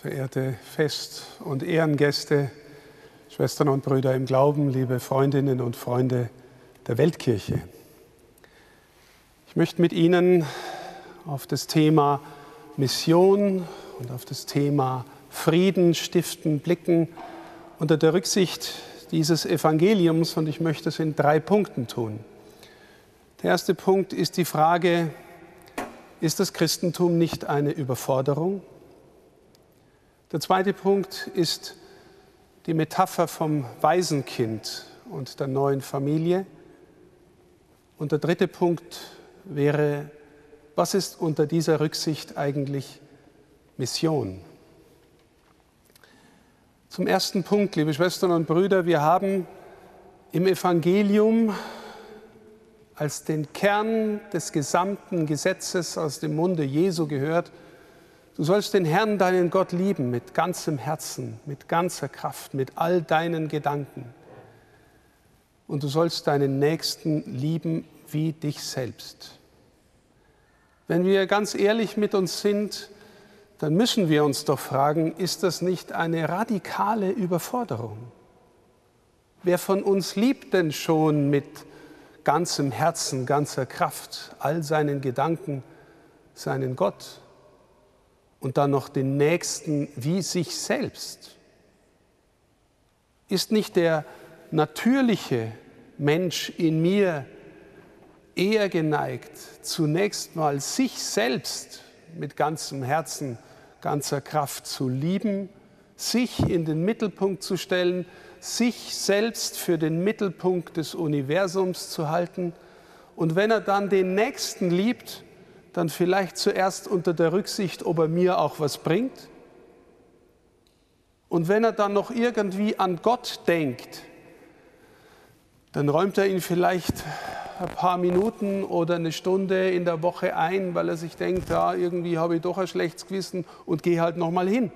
verehrte Fest- und Ehrengäste, Schwestern und Brüder im Glauben, liebe Freundinnen und Freunde der Weltkirche. Ich möchte mit Ihnen auf das Thema Mission und auf das Thema Frieden stiften blicken unter der Rücksicht dieses Evangeliums und ich möchte es in drei Punkten tun. Der erste Punkt ist die Frage, ist das Christentum nicht eine Überforderung? Der zweite Punkt ist die Metapher vom Waisenkind und der neuen Familie. Und der dritte Punkt wäre, was ist unter dieser Rücksicht eigentlich Mission? Zum ersten Punkt, liebe Schwestern und Brüder, wir haben im Evangelium als den Kern des gesamten Gesetzes aus dem Munde Jesu gehört, Du sollst den Herrn, deinen Gott, lieben mit ganzem Herzen, mit ganzer Kraft, mit all deinen Gedanken. Und du sollst deinen Nächsten lieben wie dich selbst. Wenn wir ganz ehrlich mit uns sind, dann müssen wir uns doch fragen, ist das nicht eine radikale Überforderung? Wer von uns liebt denn schon mit ganzem Herzen, ganzer Kraft, all seinen Gedanken, seinen Gott? Und dann noch den Nächsten wie sich selbst? Ist nicht der natürliche Mensch in mir eher geneigt, zunächst mal sich selbst mit ganzem Herzen, ganzer Kraft zu lieben, sich in den Mittelpunkt zu stellen, sich selbst für den Mittelpunkt des Universums zu halten und wenn er dann den Nächsten liebt, dann vielleicht zuerst unter der Rücksicht, ob er mir auch was bringt. Und wenn er dann noch irgendwie an Gott denkt, dann räumt er ihn vielleicht ein paar Minuten oder eine Stunde in der Woche ein, weil er sich denkt, ja, irgendwie habe ich doch ein schlechtes Gewissen und gehe halt noch mal hin.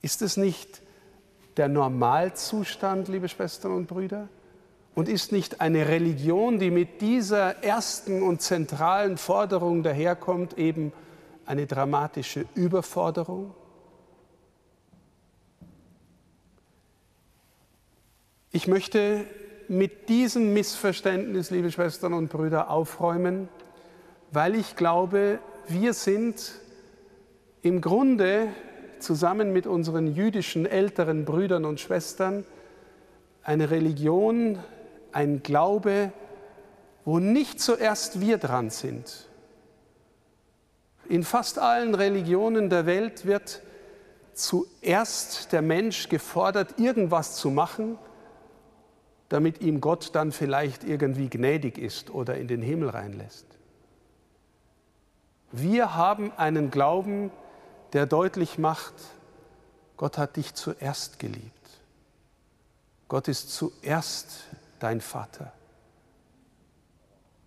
Ist es nicht der Normalzustand, liebe Schwestern und Brüder? Und ist nicht eine Religion, die mit dieser ersten und zentralen Forderung daherkommt, eben eine dramatische Überforderung? Ich möchte mit diesem Missverständnis, liebe Schwestern und Brüder, aufräumen, weil ich glaube, wir sind im Grunde zusammen mit unseren jüdischen älteren Brüdern und Schwestern eine Religion, ein Glaube, wo nicht zuerst wir dran sind. In fast allen Religionen der Welt wird zuerst der Mensch gefordert, irgendwas zu machen, damit ihm Gott dann vielleicht irgendwie gnädig ist oder in den Himmel reinlässt. Wir haben einen Glauben, der deutlich macht, Gott hat dich zuerst geliebt. Gott ist zuerst dein Vater.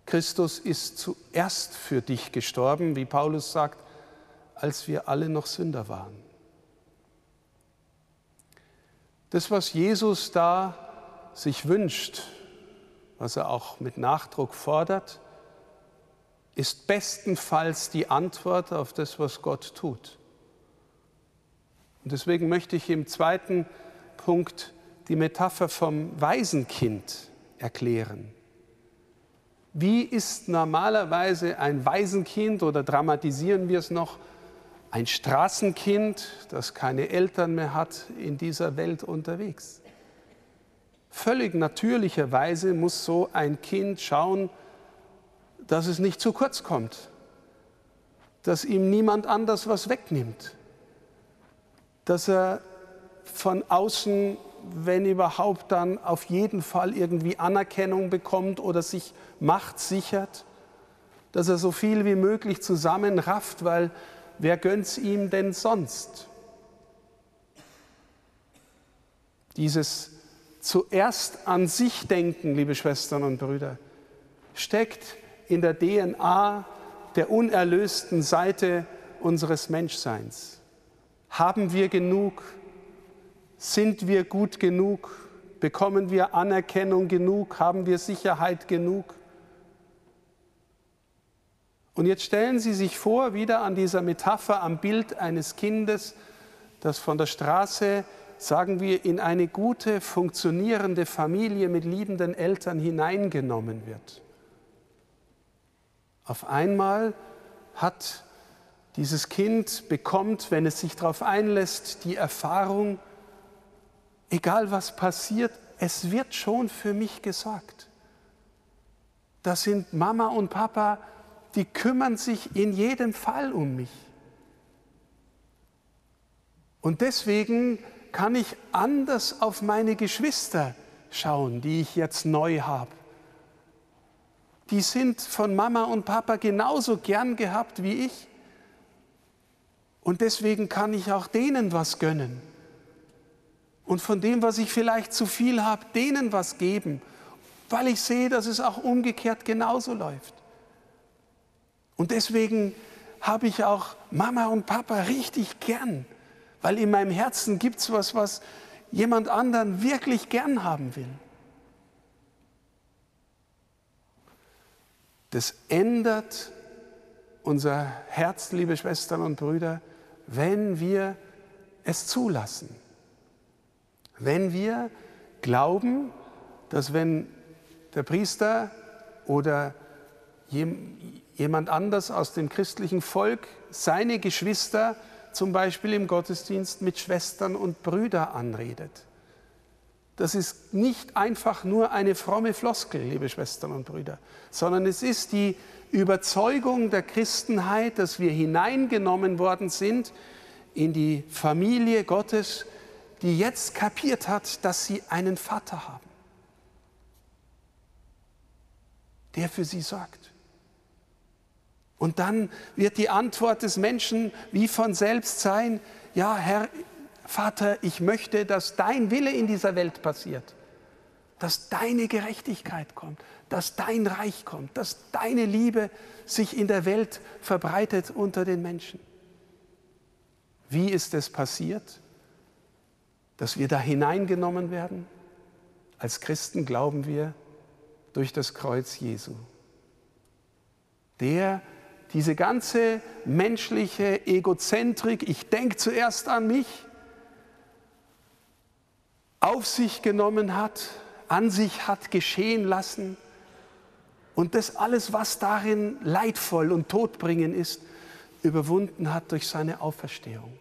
Christus ist zuerst für dich gestorben, wie Paulus sagt, als wir alle noch Sünder waren. Das, was Jesus da sich wünscht, was er auch mit Nachdruck fordert, ist bestenfalls die Antwort auf das, was Gott tut. Und deswegen möchte ich im zweiten Punkt die Metapher vom Waisenkind erklären. Wie ist normalerweise ein Waisenkind oder dramatisieren wir es noch, ein Straßenkind, das keine Eltern mehr hat, in dieser Welt unterwegs? Völlig natürlicherweise muss so ein Kind schauen, dass es nicht zu kurz kommt, dass ihm niemand anders was wegnimmt, dass er von außen wenn überhaupt, dann auf jeden Fall irgendwie Anerkennung bekommt oder sich Macht sichert, dass er so viel wie möglich zusammenrafft, weil wer gönnt's ihm denn sonst? Dieses zuerst an sich denken, liebe Schwestern und Brüder, steckt in der DNA der unerlösten Seite unseres Menschseins. Haben wir genug sind wir gut genug? Bekommen wir Anerkennung genug? Haben wir Sicherheit genug? Und jetzt stellen Sie sich vor, wieder an dieser Metapher am Bild eines Kindes, das von der Straße, sagen wir, in eine gute, funktionierende Familie mit liebenden Eltern hineingenommen wird. Auf einmal hat dieses Kind bekommt, wenn es sich darauf einlässt, die Erfahrung, egal was passiert, es wird schon für mich gesorgt. Das sind Mama und Papa, die kümmern sich in jedem Fall um mich. Und deswegen kann ich anders auf meine Geschwister schauen, die ich jetzt neu habe. Die sind von Mama und Papa genauso gern gehabt wie ich. Und deswegen kann ich auch denen was gönnen. Und von dem, was ich vielleicht zu viel habe, denen was geben, weil ich sehe, dass es auch umgekehrt genauso läuft. Und deswegen habe ich auch Mama und Papa richtig gern, weil in meinem Herzen gibt es was, was jemand anderen wirklich gern haben will. Das ändert unser Herz, liebe Schwestern und Brüder, wenn wir es zulassen. Wenn wir glauben, dass wenn der Priester oder jemand anders aus dem christlichen Volk seine Geschwister zum Beispiel im Gottesdienst mit Schwestern und Brüdern anredet. Das ist nicht einfach nur eine fromme Floskel, liebe Schwestern und Brüder, sondern es ist die Überzeugung der Christenheit, dass wir hineingenommen worden sind in die Familie Gottes, die jetzt kapiert hat, dass sie einen Vater haben, der für sie sorgt. Und dann wird die Antwort des Menschen wie von selbst sein, ja Herr, Vater, ich möchte, dass dein Wille in dieser Welt passiert, dass deine Gerechtigkeit kommt, dass dein Reich kommt, dass deine Liebe sich in der Welt verbreitet unter den Menschen. Wie ist es passiert, dass wir da hineingenommen werden? Als Christen glauben wir durch das Kreuz Jesu. Der diese ganze menschliche Egozentrik, ich denke zuerst an mich, auf sich genommen hat, an sich hat geschehen lassen und das alles, was darin leidvoll und todbringend ist, überwunden hat durch seine Auferstehung.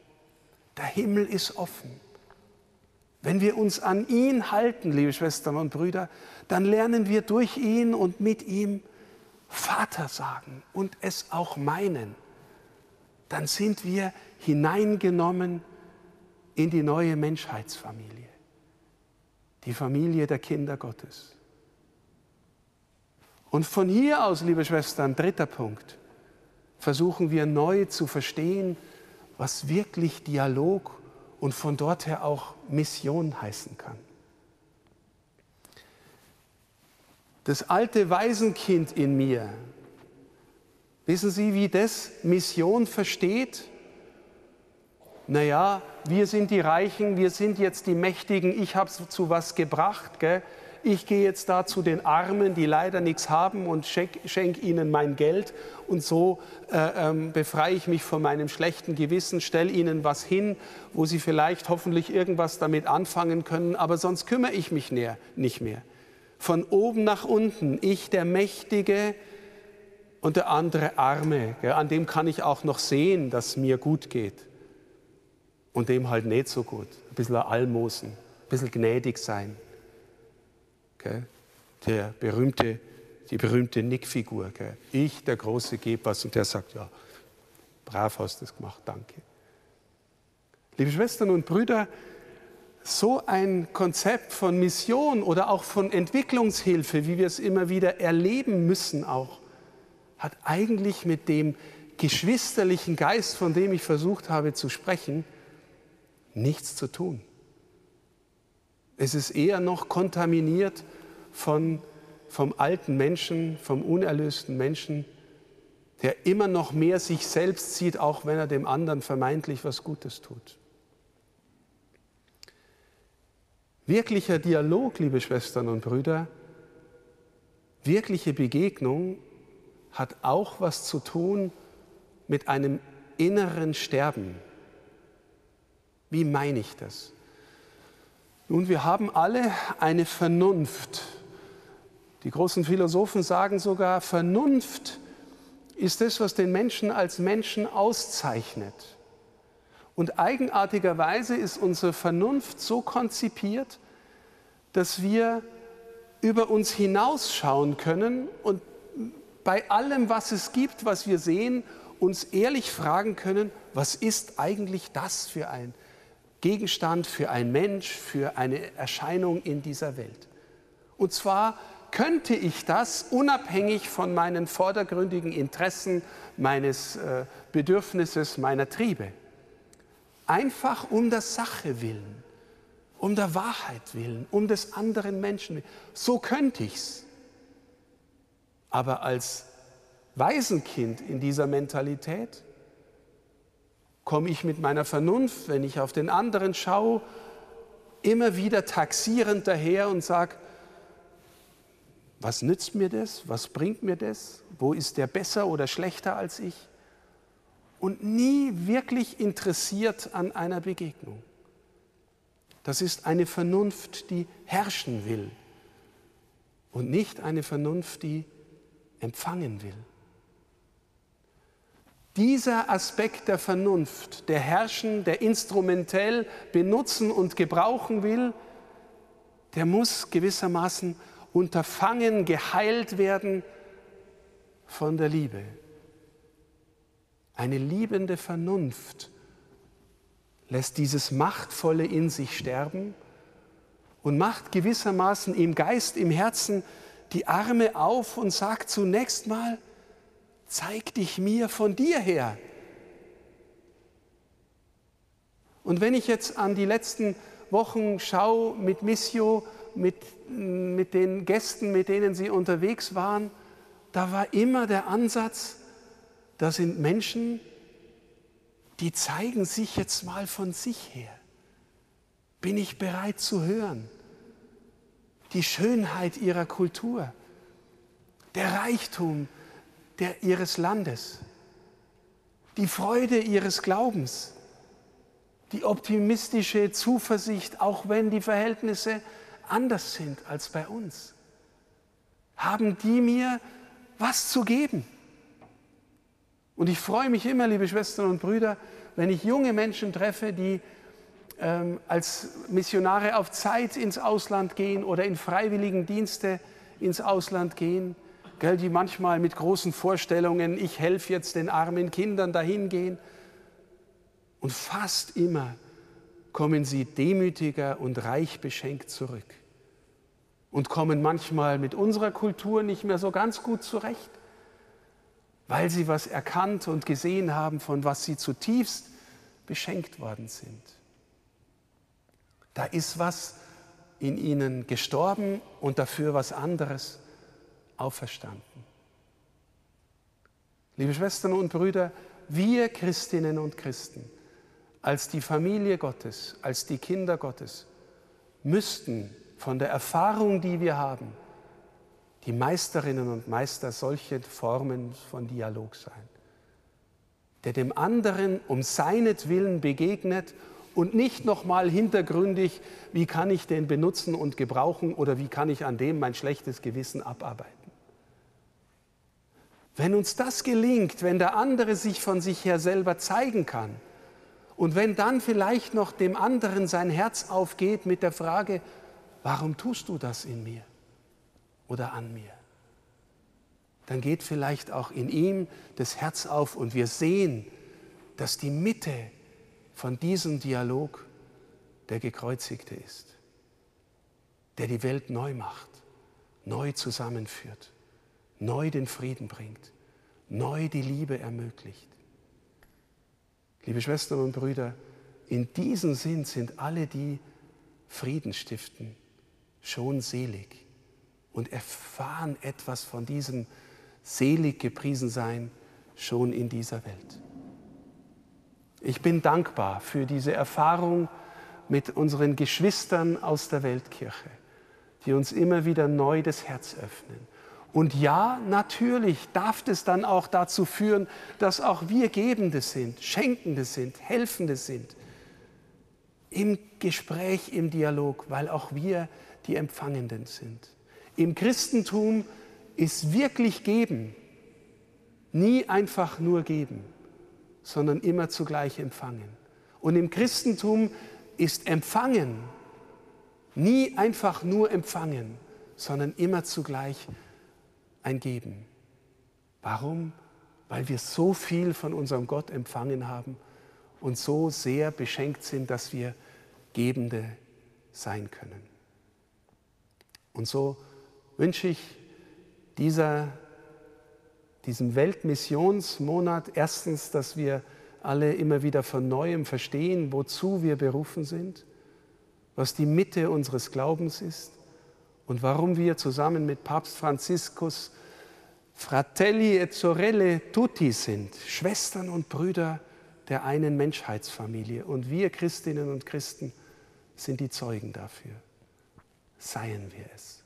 Der Himmel ist offen. Wenn wir uns an ihn halten, liebe Schwestern und Brüder, dann lernen wir durch ihn und mit ihm Vater sagen und es auch meinen. Dann sind wir hineingenommen in die neue Menschheitsfamilie, die Familie der Kinder Gottes. Und von hier aus, liebe Schwestern, dritter Punkt, versuchen wir neu zu verstehen, was wirklich Dialog und von dort her auch Mission heißen kann. Das alte Waisenkind in mir, wissen Sie, wie das Mission versteht? Naja, wir sind die Reichen, wir sind jetzt die Mächtigen, ich habe es zu was gebracht. Gell? Ich gehe jetzt da zu den Armen, die leider nichts haben und schenke schenk ihnen mein Geld und so äh, ähm, befreie ich mich von meinem schlechten Gewissen, stelle ihnen was hin, wo sie vielleicht hoffentlich irgendwas damit anfangen können, aber sonst kümmere ich mich näher, nicht mehr. Von oben nach unten, ich der Mächtige und der andere Arme, gell, an dem kann ich auch noch sehen, dass mir gut geht und dem halt nicht so gut. Ein bisschen Almosen, ein bisschen gnädig sein. Der berühmte, die berühmte Nickfigur. Ich, der Große, gebe was und der sagt, ja, brav hast du es gemacht, danke. Liebe Schwestern und Brüder, so ein Konzept von Mission oder auch von Entwicklungshilfe, wie wir es immer wieder erleben müssen auch, hat eigentlich mit dem geschwisterlichen Geist, von dem ich versucht habe zu sprechen, nichts zu tun. Es ist eher noch kontaminiert von, vom alten Menschen, vom unerlösten Menschen, der immer noch mehr sich selbst sieht, auch wenn er dem anderen vermeintlich was Gutes tut. Wirklicher Dialog, liebe Schwestern und Brüder, wirkliche Begegnung hat auch was zu tun mit einem inneren Sterben. Wie meine ich das? Nun, wir haben alle eine Vernunft. Die großen Philosophen sagen sogar, Vernunft ist das, was den Menschen als Menschen auszeichnet. Und eigenartigerweise ist unsere Vernunft so konzipiert, dass wir über uns hinausschauen können und bei allem, was es gibt, was wir sehen, uns ehrlich fragen können, was ist eigentlich das für ein Gegenstand, für ein Mensch, für eine Erscheinung in dieser Welt. Und zwar könnte ich das unabhängig von meinen vordergründigen Interessen, meines äh, Bedürfnisses, meiner Triebe. Einfach um der Sache willen, um der Wahrheit willen, um des anderen Menschen willen. So könnte ich es. Aber als Waisenkind in dieser Mentalität komme ich mit meiner Vernunft, wenn ich auf den anderen schaue, immer wieder taxierend daher und sage, was nützt mir das? Was bringt mir das? Wo ist der besser oder schlechter als ich? Und nie wirklich interessiert an einer Begegnung. Das ist eine Vernunft, die herrschen will und nicht eine Vernunft, die empfangen will. Dieser Aspekt der Vernunft, der herrschen, der instrumentell benutzen und gebrauchen will, der muss gewissermaßen unterfangen, geheilt werden von der Liebe. Eine liebende Vernunft lässt dieses Machtvolle in sich sterben und macht gewissermaßen im Geist, im Herzen die Arme auf und sagt zunächst mal, zeig dich mir von dir her. Und wenn ich jetzt an die letzten Wochen schaue mit Missio, mit, mit den Gästen, mit denen sie unterwegs waren, da war immer der Ansatz, da sind Menschen, die zeigen sich jetzt mal von sich her. Bin ich bereit zu hören? Die Schönheit ihrer Kultur, der Reichtum der, ihres Landes, die Freude ihres Glaubens, die optimistische Zuversicht, auch wenn die Verhältnisse anders sind als bei uns. Haben die mir was zu geben? Und ich freue mich immer, liebe Schwestern und Brüder, wenn ich junge Menschen treffe, die ähm, als Missionare auf Zeit ins Ausland gehen oder in freiwilligen Dienste ins Ausland gehen gell, die manchmal mit großen Vorstellungen, ich helfe jetzt den armen Kindern dahin gehen. Und fast immer kommen sie demütiger und reich beschenkt zurück und kommen manchmal mit unserer Kultur nicht mehr so ganz gut zurecht, weil sie was erkannt und gesehen haben, von was sie zutiefst beschenkt worden sind. Da ist was in ihnen gestorben und dafür was anderes auferstanden. Liebe Schwestern und Brüder, wir Christinnen und Christen, als die Familie Gottes, als die Kinder Gottes, müssten von der Erfahrung, die wir haben, die Meisterinnen und Meister solcher Formen von Dialog sein, der dem anderen um seinetwillen begegnet und nicht nochmal hintergründig, wie kann ich den benutzen und gebrauchen oder wie kann ich an dem mein schlechtes Gewissen abarbeiten. Wenn uns das gelingt, wenn der andere sich von sich her selber zeigen kann und wenn dann vielleicht noch dem anderen sein Herz aufgeht mit der Frage, warum tust du das in mir oder an mir? Dann geht vielleicht auch in ihm das Herz auf und wir sehen, dass die Mitte von diesem Dialog der Gekreuzigte ist, der die Welt neu macht, neu zusammenführt neu den Frieden bringt, neu die Liebe ermöglicht. Liebe Schwestern und Brüder, in diesem Sinn sind alle, die Frieden stiften, schon selig und erfahren etwas von diesem selig gepriesen sein schon in dieser Welt. Ich bin dankbar für diese Erfahrung mit unseren Geschwistern aus der Weltkirche, die uns immer wieder neu das Herz öffnen Und ja, natürlich darf es dann auch dazu führen, dass auch wir Gebende sind, Schenkende sind, Helfende sind. Im Gespräch, im Dialog, weil auch wir die Empfangenden sind. Im Christentum ist wirklich Geben nie einfach nur geben, sondern immer zugleich empfangen. Und im Christentum ist Empfangen nie einfach nur empfangen, sondern immer zugleich empfangen ein Geben. Warum? Weil wir so viel von unserem Gott empfangen haben und so sehr beschenkt sind, dass wir Gebende sein können. Und so wünsche ich dieser, diesem Weltmissionsmonat erstens, dass wir alle immer wieder von neuem verstehen, wozu wir berufen sind, was die Mitte unseres Glaubens ist und warum wir zusammen mit Papst Franziskus Fratelli et Sorelle tutti sind, Schwestern und Brüder der einen Menschheitsfamilie. Und wir Christinnen und Christen sind die Zeugen dafür. Seien wir es.